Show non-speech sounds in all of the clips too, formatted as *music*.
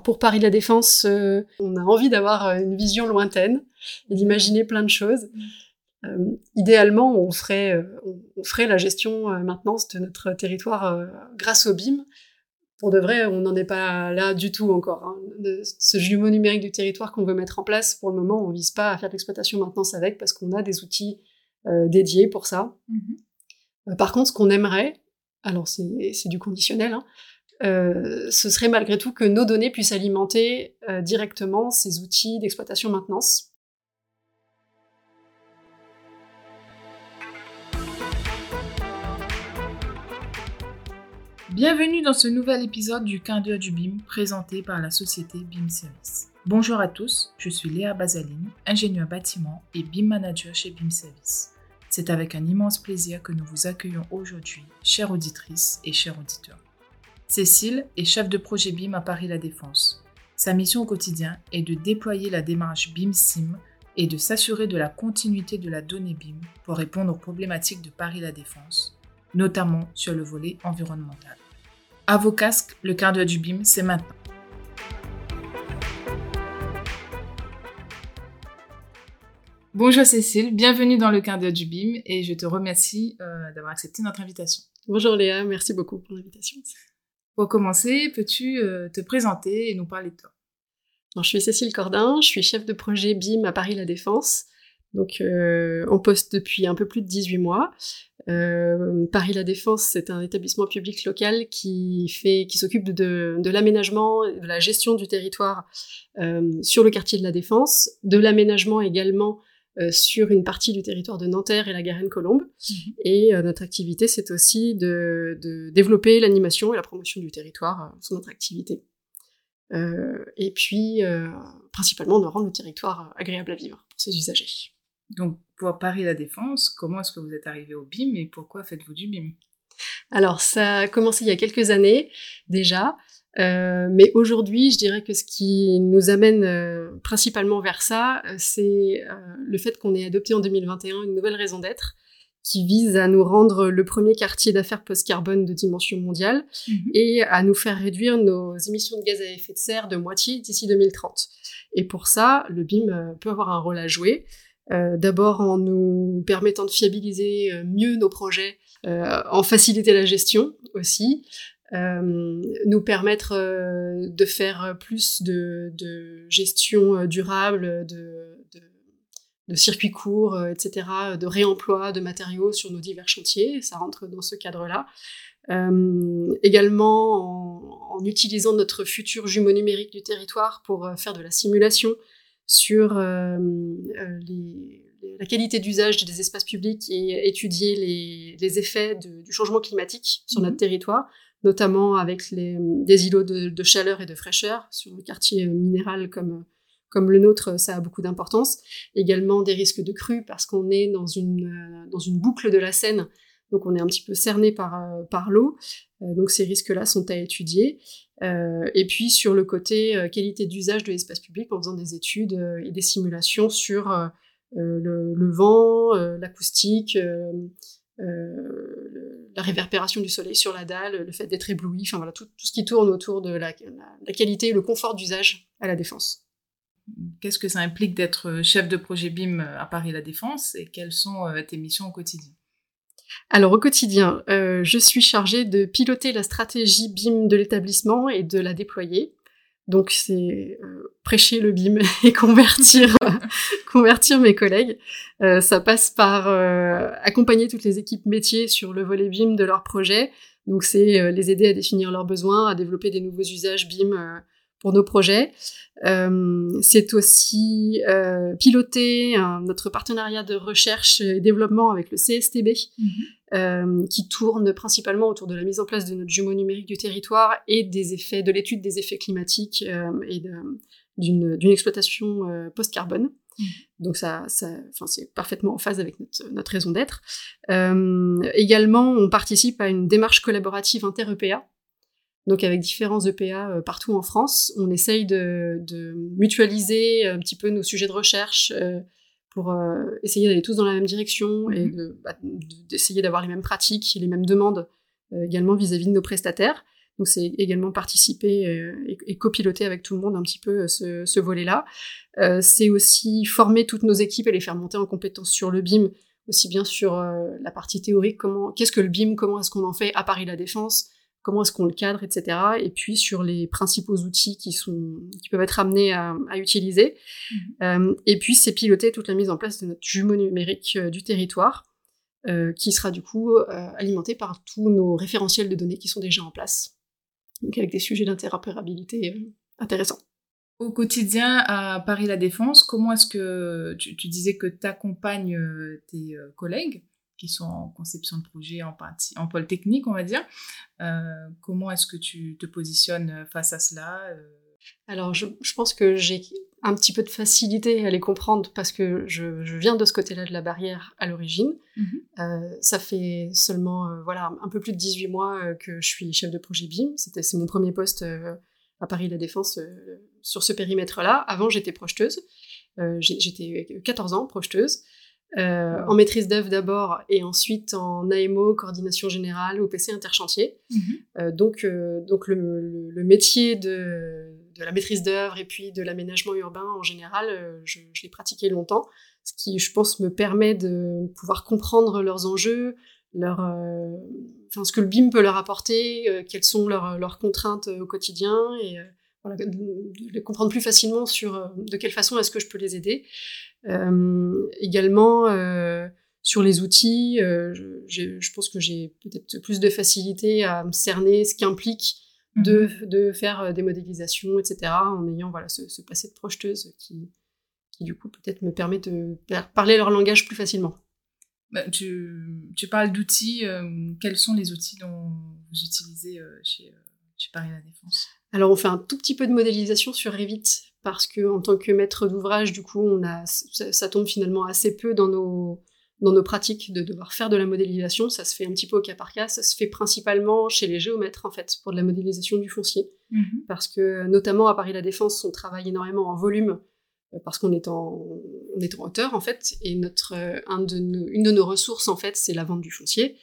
Alors pour Paris La Défense, on a envie d'avoir une vision lointaine et d'imaginer plein de choses. idéalement, on ferait, on ferait la gestion maintenance de notre territoire grâce au BIM pour de vrai, on n'en est pas là du tout encore. Hein. ce jumeau numérique du territoire qu'on veut mettre en place, pour le moment, on vise pas à faire de l'exploitation maintenance avec parce qu'on a des outils euh, dédiés pour ça. Euh, par contre, ce qu'on aimerait, alors c'est du conditionnel, hein, euh, ce serait malgré tout que nos données puissent alimenter directement ces outils d'exploitation maintenance. Bienvenue dans ce nouvel épisode du Quin d'heure du BIM présenté par la société BIM Service. Bonjour à tous, je suis Léa Bazaline, ingénieur bâtiment et BIM manager chez BIM Service. C'est avec un immense plaisir que nous vous accueillons aujourd'hui, chères auditrices et chers auditeurs. Cécile est chef de projet BIM à Paris La Défense. Sa mission au quotidien est de déployer la démarche BIM SIM et de s'assurer de la continuité de la donnée BIM pour répondre aux problématiques de Paris La Défense notamment sur le volet environnemental. À vos casques, le quart d'heure du BIM, c'est maintenant. Bonjour Cécile, bienvenue dans le quart d'heure du BIM et je te remercie euh, d'avoir accepté notre invitation. Bonjour Léa, merci beaucoup pour l'invitation. Pour commencer, peux-tu euh, te présenter et nous parler de toi? Je suis Cécile Cordin, je suis chef de projet BIM à Paris La Défense donc euh, en poste depuis un peu plus de 18 mois. Euh, Paris La Défense, c'est un établissement public local qui fait, qui s'occupe de, l'aménagement, de la gestion du territoire euh, sur le quartier de la Défense, de l'aménagement également sur une partie du territoire de Nanterre et la Garenne-Colombe. Mhm. Et euh, notre activité, c'est aussi de, de développer l'animation et la promotion du territoire euh, sur notre activité. et puis, principalement, de rendre le territoire agréable à vivre pour ses usagers. Donc, pour Paris La Défense, comment est-ce que vous êtes arrivé au BIM et pourquoi faites-vous du BIM? Alors, ça a commencé il y a quelques années déjà. Euh, mais aujourd'hui, je dirais que ce qui nous amène euh, principalement vers ça, euh, c'est le fait qu'on ait adopté en 2021 une nouvelle raison d'être qui vise à nous rendre le premier quartier d'affaires post-carbone de dimension mondiale mhm. et à nous faire réduire nos émissions de gaz à effet de serre de moitié d'ici 2030. Et pour ça, le BIM peut avoir un rôle à jouer. Euh, d'abord en nous permettant de fiabiliser euh, mieux nos projets, euh, en faciliter la gestion aussi, nous permettre de faire plus de, gestion durable, de, de, circuits courts, etc., de réemploi de matériaux sur nos divers chantiers. Ça rentre dans ce cadre-là. également en, utilisant notre futur jumeau numérique du territoire pour faire de la simulation sur euh, euh, les, la qualité d'usage des espaces publics et étudier les, les effets de, du changement climatique sur notre mhm. territoire, notamment avec les, des îlots de, chaleur et de fraîcheur sur le quartier minéral comme, comme le nôtre, ça a beaucoup d'importance. Également des risques de crue parce qu'on est dans une, dans une boucle de la Seine donc on est un petit peu cerné par, euh, par l'eau. Euh, donc ces risques-là sont à étudier. Euh, et puis sur le côté qualité d'usage de l'espace public en faisant des études et des simulations sur le, vent, l'acoustique, la réverbération du soleil sur la dalle, le fait d'être ébloui, enfin voilà, tout, ce qui tourne autour de la, la qualité et le confort d'usage à la défense. Qu'est-ce que ça implique d'être chef de projet BIM à Paris La Défense et quelles sont tes missions au quotidien? Alors au quotidien, euh, je suis chargée de piloter la stratégie BIM de l'établissement et de la déployer. Donc c'est euh, prêcher le BIM *laughs* et convertir *laughs* convertir mes collègues. Euh, ça passe par accompagner toutes les équipes métiers sur le volet BIM de leur projet. Donc c'est les aider à définir leurs besoins, à développer des nouveaux usages BIM pour nos projets. Euh, c'est aussi euh, piloter notre partenariat de recherche et développement avec le CSTB, mhm. euh, qui tourne principalement autour de la mise en place de notre jumeau numérique du territoire et des effets, de l'étude des effets climatiques et d'une exploitation post-carbone. Mhm. Donc ça, ça c'est parfaitement en phase avec notre, notre raison d'être. également, on participe à une démarche collaborative inter-EPA donc avec différents EPA euh, partout en France, on essaye de, mutualiser un petit peu nos sujets de recherche euh, pour euh, essayer d'aller tous dans la même direction et mhm. bah, d'essayer d'avoir les mêmes pratiques, les mêmes demandes également vis-à-vis de nos prestataires. Donc c'est également participer et, et, copiloter avec tout le monde un petit peu ce, ce volet-là. c'est aussi former toutes nos équipes et les faire monter en compétences sur le BIM, aussi bien sur la partie théorique, comment, qu'est-ce que le BIM, comment est-ce qu'on en fait à Paris La Défense, comment est-ce qu'on le cadre, etc. Et puis sur les principaux outils qui sont qui peuvent être amenés à, à utiliser. Mmh. Euh, et puis c'est piloter toute la mise en place de notre jumeau numérique euh, du territoire, euh, qui sera du coup alimenté par tous nos référentiels de données qui sont déjà en place, donc avec des sujets d'interopérabilité intéressants. Au quotidien à Paris La Défense, comment est-ce que tu, tu disais que tu accompagnes tes collègues qui sont en conception de projet, en, partie, en pôle technique, on va dire. Euh, comment est-ce que tu te positionnes face à cela euh? Alors, je, je, pense que j'ai un petit peu de facilité à les comprendre parce que je, je viens de ce côté-là de la barrière à l'origine. Mmh euh, ça fait seulement euh, voilà un peu plus de 18 mois que je suis chef de projet BIM. C'était c'est mon premier poste à Paris La Défense sur ce périmètre-là. Avant, j'étais projeteuse. j'étais 14 ans projeteuse. Euh, en maîtrise d'œuvre d'abord et ensuite en AMO, coordination générale, OPC interchantier. Mm euh, donc, euh, donc le, le, le, métier de, de la maîtrise d'œuvre et puis de l'aménagement urbain en général, euh, je, je l'ai pratiqué longtemps, ce qui, je pense, me permet de pouvoir comprendre leurs enjeux, leur, euh, enfin, ce que le BIM peut leur apporter, quelles sont leurs, leurs contraintes au quotidien et voilà, de, de les comprendre plus facilement sur de quelle façon est-ce que je peux les aider. Euh, également, euh, sur les outils, euh, je, je, pense que j'ai peut-être plus de facilité à me cerner ce qu'implique de, mhm. de, faire des modélisations, etc., en ayant voilà, ce, ce passé de projeteuse qui, qui du coup, peut-être me permet de parler leur langage plus facilement. Bah, tu, tu, parles d'outils. Euh, quels sont les outils dont vous utilisez euh, chez, chez Paris La Défense? Alors, on fait un tout petit peu de modélisation sur Revit parce que en tant que maître d'ouvrage, du coup, on a, ça, ça, tombe finalement assez peu dans nos dans nos pratiques de devoir faire de la modélisation. Ça se fait un petit peu au cas par cas. Ça se fait principalement chez les géomètres en fait pour de la modélisation du foncier, mmh. parce que notamment à Paris La Défense, on travaille énormément en volume euh, parce qu'on est en on est en hauteur en fait et notre euh, un de nos, une de nos ressources en fait c'est la vente du foncier.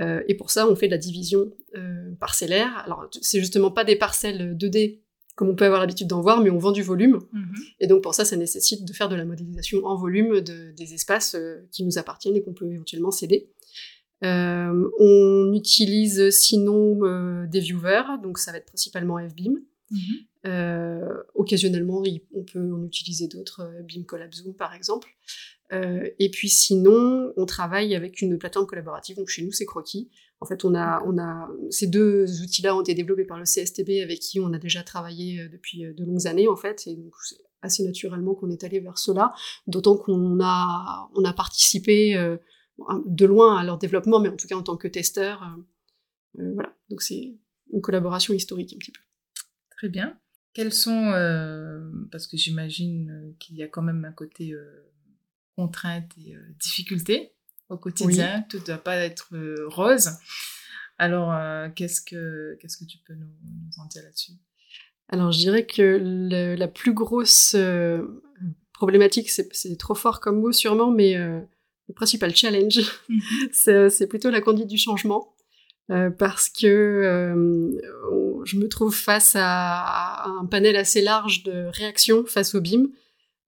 Euh, et pour ça, on fait de la division euh, parcellaire. Alors, c'est justement pas des parcelles 2D comme on peut avoir l'habitude d'en voir, mais on vend du volume. Mmh. Et donc pour ça, ça nécessite de faire de la modélisation en volume de, des espaces euh, qui nous appartiennent et qu'on peut éventuellement céder. Euh, on utilise sinon euh, des viewers, donc ça va être principalement FBIM. Mmh. Euh, occasionnellement, on peut en utiliser d'autres, BIM Collab Zoom par exemple. Et puis sinon, on travaille avec une plateforme collaborative, donc chez nous c'est Croquis, en fait, on a, on a, ces deux outils-là ont été développés par le CSTB avec qui on a déjà travaillé euh, depuis euh, de longues années, en fait, et donc c'est assez naturellement qu'on est allé vers cela, d'autant qu'on a, on a participé euh, de loin à leur développement, mais en tout cas en tant que testeur. Euh, voilà, donc c'est une collaboration historique un petit peu. Très bien. Quels sont, euh, parce que j'imagine qu'il y a quand même un côté euh, contrainte et difficulté au quotidien. Oui. Tout ne doit pas être euh, rose. Alors, euh, qu'est-ce que qu'est-ce que tu peux nous, nous en dire là-dessus? Alors, je dirais que le, la plus grosse euh, problématique, c'est trop fort comme mot sûrement, mais euh, le principal challenge, *laughs* -hmm. c'est plutôt la conduite du changement. Euh, parce que euh, je me trouve face à, à, un panel assez large de réactions face au BIM.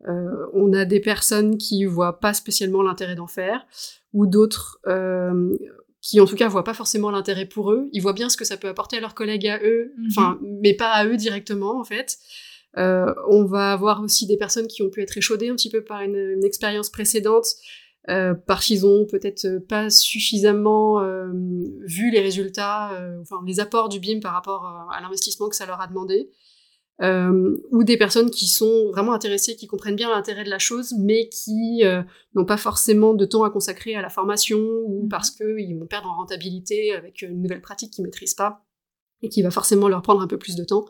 Euh, on a des personnes qui voient pas spécialement l'intérêt d'en faire, ou d'autres euh, qui en tout cas voient pas forcément l'intérêt pour eux. Ils voient bien ce que ça peut apporter à leurs collègues à eux, mhm. enfin, mm -hmm. mais pas à eux directement en fait. Euh, on va avoir aussi des personnes qui ont pu être échaudées un petit peu par une, une expérience précédente, euh, parce qu'ils ont peut-être pas suffisamment euh, vu les résultats, enfin les apports du BIM par rapport à l'investissement que ça leur a demandé euh, ou des personnes qui sont vraiment intéressées, qui comprennent bien l'intérêt de la chose, mais qui euh, n'ont pas forcément de temps à consacrer à la formation ou mmh. parce qu'ils vont perdre en rentabilité avec une nouvelle pratique qu'ils maîtrisent pas et qui va forcément leur prendre un peu plus de temps.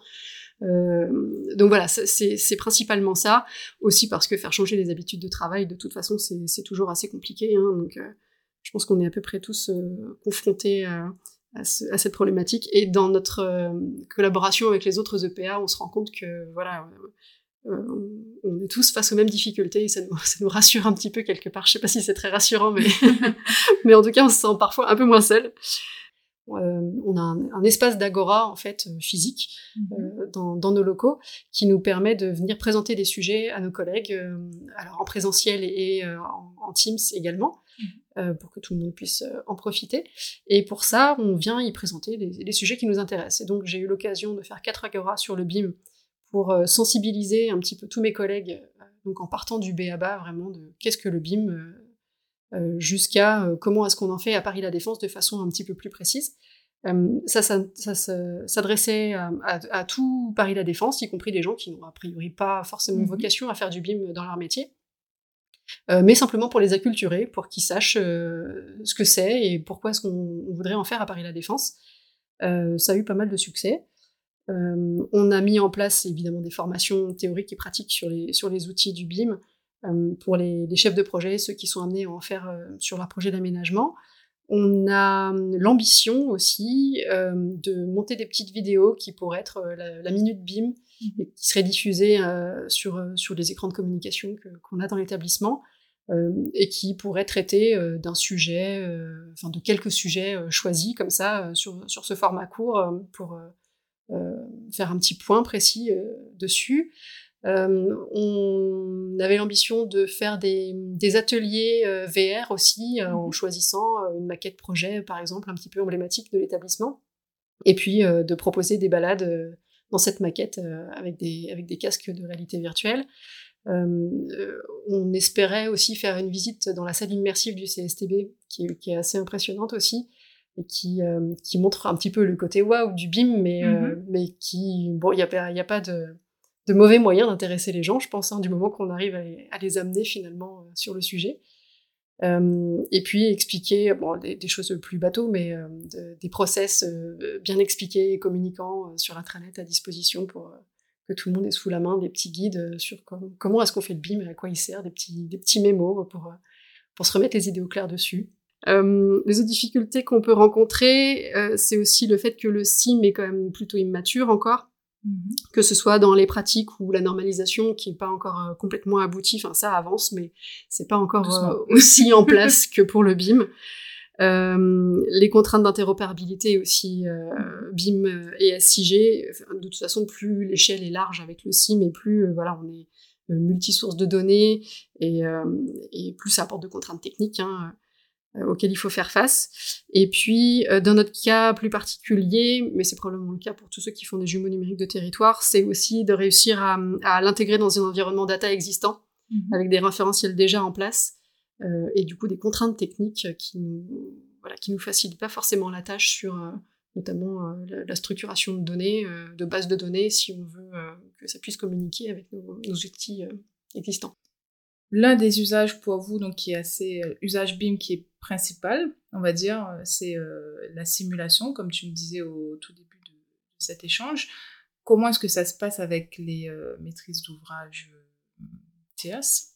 Euh, donc voilà, c'est principalement ça. Aussi parce que faire changer les habitudes de travail, de toute façon, c'est toujours assez compliqué. Hein, donc euh, je pense qu'on est à peu près tous euh, confrontés à à, ce, à, cette problématique. Et dans notre euh, collaboration avec les autres EPA, on se rend compte que voilà, euh, on est tous face aux mêmes difficultés et ça nous, *laughs* ça nous, rassure un petit peu quelque part. Je sais pas si c'est très rassurant, mais, *laughs* *laughs* mais en tout cas, on se sent parfois un peu moins seul. On a un, espace d'agora en fait physique mhm. dans, nos locaux qui nous permet de venir présenter des sujets à nos collègues, alors en présentiel et, en, Teams également. Mhm. pour que tout le monde puisse en profiter. Et pour ça, on vient y présenter les, sujets qui nous intéressent. Et donc, j'ai eu l'occasion de faire quatre agora sur le BIM pour sensibiliser un petit peu tous mes collègues, donc en partant du B à bas, vraiment de qu'est-ce que le BIM, euh, jusqu'à euh, comment est-ce qu'on en fait à Paris La Défense de façon un petit peu plus précise. Euh, ça, ça, s'adressait à, tout Paris La Défense, y compris des gens qui n'ont a priori pas forcément mmh vocation à faire du BIM dans leur métier. mais simplement pour les acculturer, pour qu'ils sachent ce que c'est et pourquoi est-ce qu'on voudrait en faire à Paris La Défense. ça a eu pas mal de succès. on a mis en place évidemment des formations théoriques et pratiques sur les, sur les outils du BIM, euh, pour les, chefs de projet, ceux qui sont amenés à en faire euh, sur leur projet d'aménagement. On a euh, l'ambition aussi de monter des petites vidéos qui pourraient être la, minute BIM mhm. et qui seraient diffusées sur, sur les écrans de communication qu'on a dans l'établissement et qui pourraient traiter d'un sujet, enfin de quelques sujets choisis comme ça sur, sur ce format court pour faire un petit point précis dessus. Euh, on avait l'ambition de faire des, ateliers euh, VR aussi, euh, en mhm. choisissant une maquette projet, par exemple, un petit peu emblématique de l'établissement. Et puis de proposer des balades dans cette maquette avec, des, avec des casques de réalité virtuelle. on espérait aussi faire une visite dans la salle immersive du CSTB, qui, est assez impressionnante aussi, et qui, qui montre un petit peu le côté waouh du BIM, mais, mhm. mais qui, bon, il n'y a, y a pas de de mauvais moyens d'intéresser les gens, je pense, hein, du moment qu'on arrive à les, amener finalement euh, sur le sujet. Euh, et puis expliquer bon, des, choses plus bateaux, mais euh, des process bien expliqués et communiquants sur l'intranet à disposition pour que tout le monde ait sous la main des petits guides sur comment est-ce qu'on fait le BIM et à quoi il sert, des petits, des petits mémos pour, pour se remettre les idées au clair dessus. les autres difficultés qu'on peut rencontrer, c'est aussi le fait que le SIM est quand même plutôt immature encore. Mhm. que ce soit dans les pratiques ou la normalisation qui n'est pas encore euh, complètement aboutie, enfin ça avance, mais c'est pas encore euh, aussi en place que pour le BIM. Euh, les contraintes d'interopérabilité aussi, BIM et SIG, de toute façon, plus l'échelle est large avec le SIM et plus voilà, on est multisource de données et, et, plus ça apporte de contraintes techniques. Hein. Euh, auquel il faut faire face. Et puis, euh, dans notre cas plus particulier, mais c'est probablement le cas pour tous ceux qui font des jumeaux numériques de territoire, c'est aussi de réussir à, l'intégrer dans un environnement data existant, mhm. avec des référentiels déjà en place, euh, et du coup des contraintes techniques qui nous, voilà, qui nous facilitent pas forcément la tâche sur notamment la, structuration de données, de bases de données, si on veut que ça puisse communiquer avec nos, nos outils existants. L'un des usages pour vous, donc qui est assez usage BIM qui est on va dire, euh, c'est euh, la simulation, comme tu me disais au tout début de, cet échange. Comment est-ce que ça se passe avec les euh, maîtrises d'ouvrage TIAS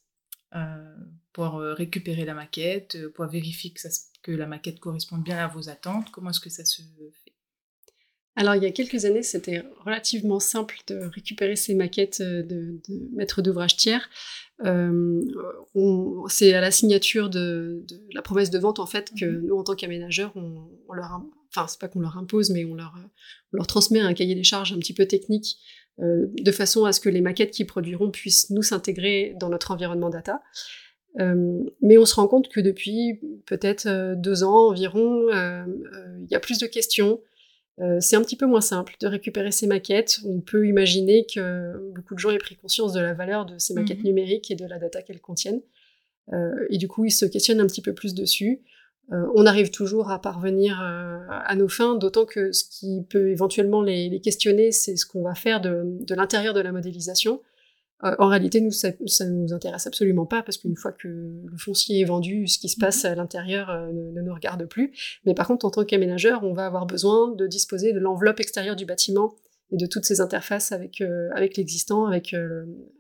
pour récupérer la maquette, pour vérifier que, la maquette correspond bien à vos attentes? Comment est-ce que ça se alors, il y a quelques années, c'était relativement simple de récupérer ces maquettes de, de maîtres d'ouvrage tiers. Euh, c'est à la signature de, la promesse de vente, en fait, que mhm. nous, en tant qu'aménageurs, on, leur, enfin, c'est pas qu'on leur impose, mais on leur, leur transmet un cahier des charges un petit peu technique, euh, de façon à ce que les maquettes qu'ils produiront puissent nous s'intégrer dans notre environnement data. Euh, mais on se rend compte que depuis peut-être deux ans environ, il y a plus de questions, euh, c'est un petit peu moins simple de récupérer ces maquettes. On peut imaginer que beaucoup de gens aient pris conscience de la valeur de ces maquettes mhm. numériques et de la data qu'elles contiennent. Euh, et du coup, ils se questionnent un petit peu plus dessus. Euh, on arrive toujours à parvenir à nos fins, d'autant que ce qui peut éventuellement les, questionner, c'est ce qu'on va faire de l'intérieur de la modélisation. Euh, en réalité, nous, ça, ça nous intéresse absolument pas parce qu'une fois que le foncier est vendu, ce qui se passe mhm. à l'intérieur euh, ne, nous regarde plus. Mais par contre, en tant qu'aménageur, on va avoir besoin de disposer de l'enveloppe extérieure du bâtiment et de toutes ces interfaces avec euh, avec l'existant, avec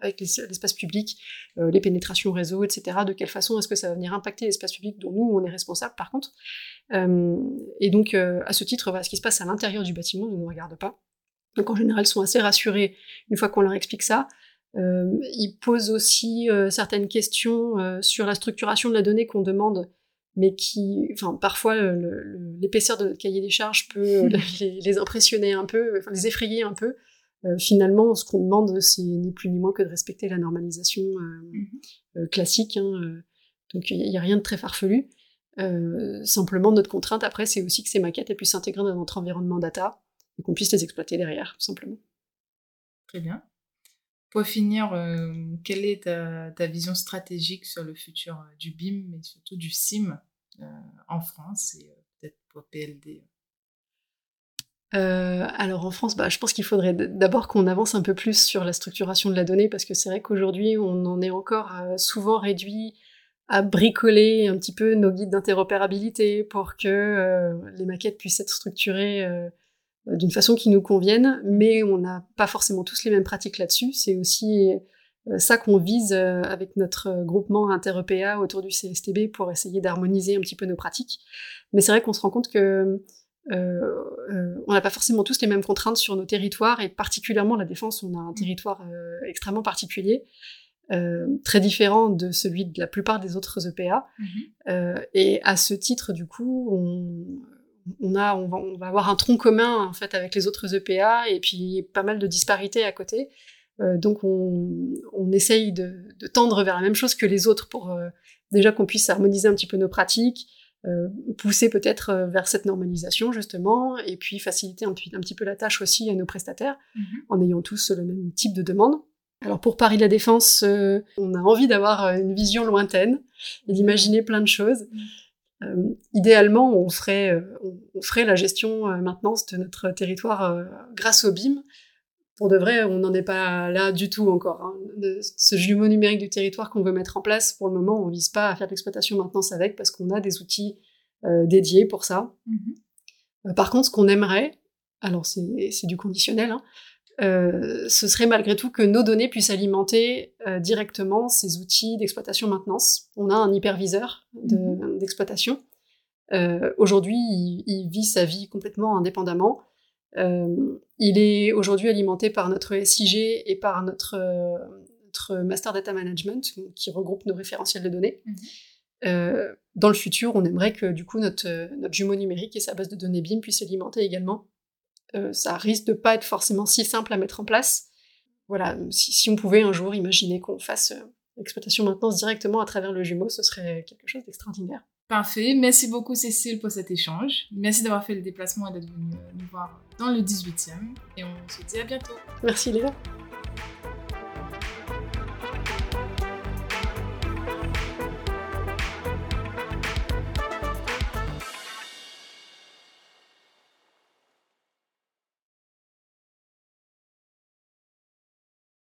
avec l'espace public, les pénétrations réseau, etc. De quelle façon est-ce que ça va venir impacter l'espace public dont nous on est responsable par contre? et donc à ce titre, ce qui se passe à l'intérieur du bâtiment ne nous regarde pas. Donc en général, ils sont assez rassurés une fois qu'on leur explique ça. Euh, il pose aussi euh, certaines questions euh, sur la structuration de la donnée qu'on demande mais qui, enfin, parfois l'épaisseur de notre cahier des charges peut *laughs* les, impressionner un peu, enfin, les effrayer un peu. finalement, ce qu'on demande, c'est ni plus ni moins que de respecter la normalisation mmh classique. Hein, donc, il n'y a rien de très farfelu. simplement, notre contrainte après, c'est aussi que ces maquettes puissent s'intégrer dans notre environnement data et qu'on puisse les exploiter derrière, tout simplement. Très bien. Pour finir, euh, quelle est ta, vision stratégique sur le futur euh, du BIM, mais surtout du SIM euh, en France et peut-être pour PLD alors en France, bah, je pense qu'il faudrait d'abord qu'on avance un peu plus sur la structuration de la donnée, parce que c'est vrai qu'aujourd'hui, on en est encore souvent réduit à bricoler un petit peu nos guides d'interopérabilité pour que les maquettes puissent être structurées d'une façon qui nous convienne, mais on n'a pas forcément tous les mêmes pratiques là-dessus. C'est aussi euh, ça qu'on vise euh, avec notre groupement inter-EPA autour du CSTB pour essayer d'harmoniser un petit peu nos pratiques. Mais c'est vrai qu'on se rend compte que on n'a pas forcément tous les mêmes contraintes sur nos territoires et particulièrement la défense, on a un territoire extrêmement particulier. très différent de celui de la plupart des autres EPA. Mm-hmm. et à ce titre, du coup, on, on, a, on, va, avoir un tronc commun en fait avec les autres EPA et puis pas mal de disparités à côté. Euh, donc on, essaye de, tendre vers la même chose que les autres pour euh, déjà qu'on puisse harmoniser un petit peu nos pratiques, euh, pousser peut-être vers cette normalisation justement, et puis faciliter un, petit peu la tâche aussi à nos prestataires mm-hmm. en ayant tous le même type de demande. Alors pour Paris la Défense, on a envie d'avoir une vision lointaine et d'imaginer plein de choses. Mm. Euh, idéalement, on ferait, euh, on, ferait la gestion euh, maintenance de notre territoire grâce au BIM. Pour de vrai, on n'en est pas là du tout encore. Hein. ce jumeau numérique du territoire qu'on veut mettre en place, pour le moment, on vise pas à faire de l'exploitation maintenance avec parce qu'on a des outils dédiés pour ça. Mm-hmm. par contre, ce qu'on aimerait, alors c'est du conditionnel, hein, euh, ce serait malgré tout que nos données puissent alimenter euh, directement ces outils d'exploitation-maintenance. On a un hyperviseur mhm. d'exploitation. Euh, aujourd'hui, il, vit sa vie complètement indépendamment. il est aujourd'hui alimenté par notre SIG et par notre, Master Data Management qui regroupe nos référentiels de données. Mhm. dans le futur, on aimerait que du coup notre, notre jumeau numérique et sa base de données BIM puissent alimenter également euh, ça risque de pas être forcément si simple à mettre en place. Voilà, si, on pouvait un jour imaginer qu'on fasse euh, l'exploitation maintenance directement à travers le jumeau, ce serait quelque chose d'extraordinaire. Parfait. Merci beaucoup Cécile pour cet échange. Merci d'avoir fait le déplacement et d'être venue nous voir dans le 18e. Et on se dit à bientôt. Merci Léa.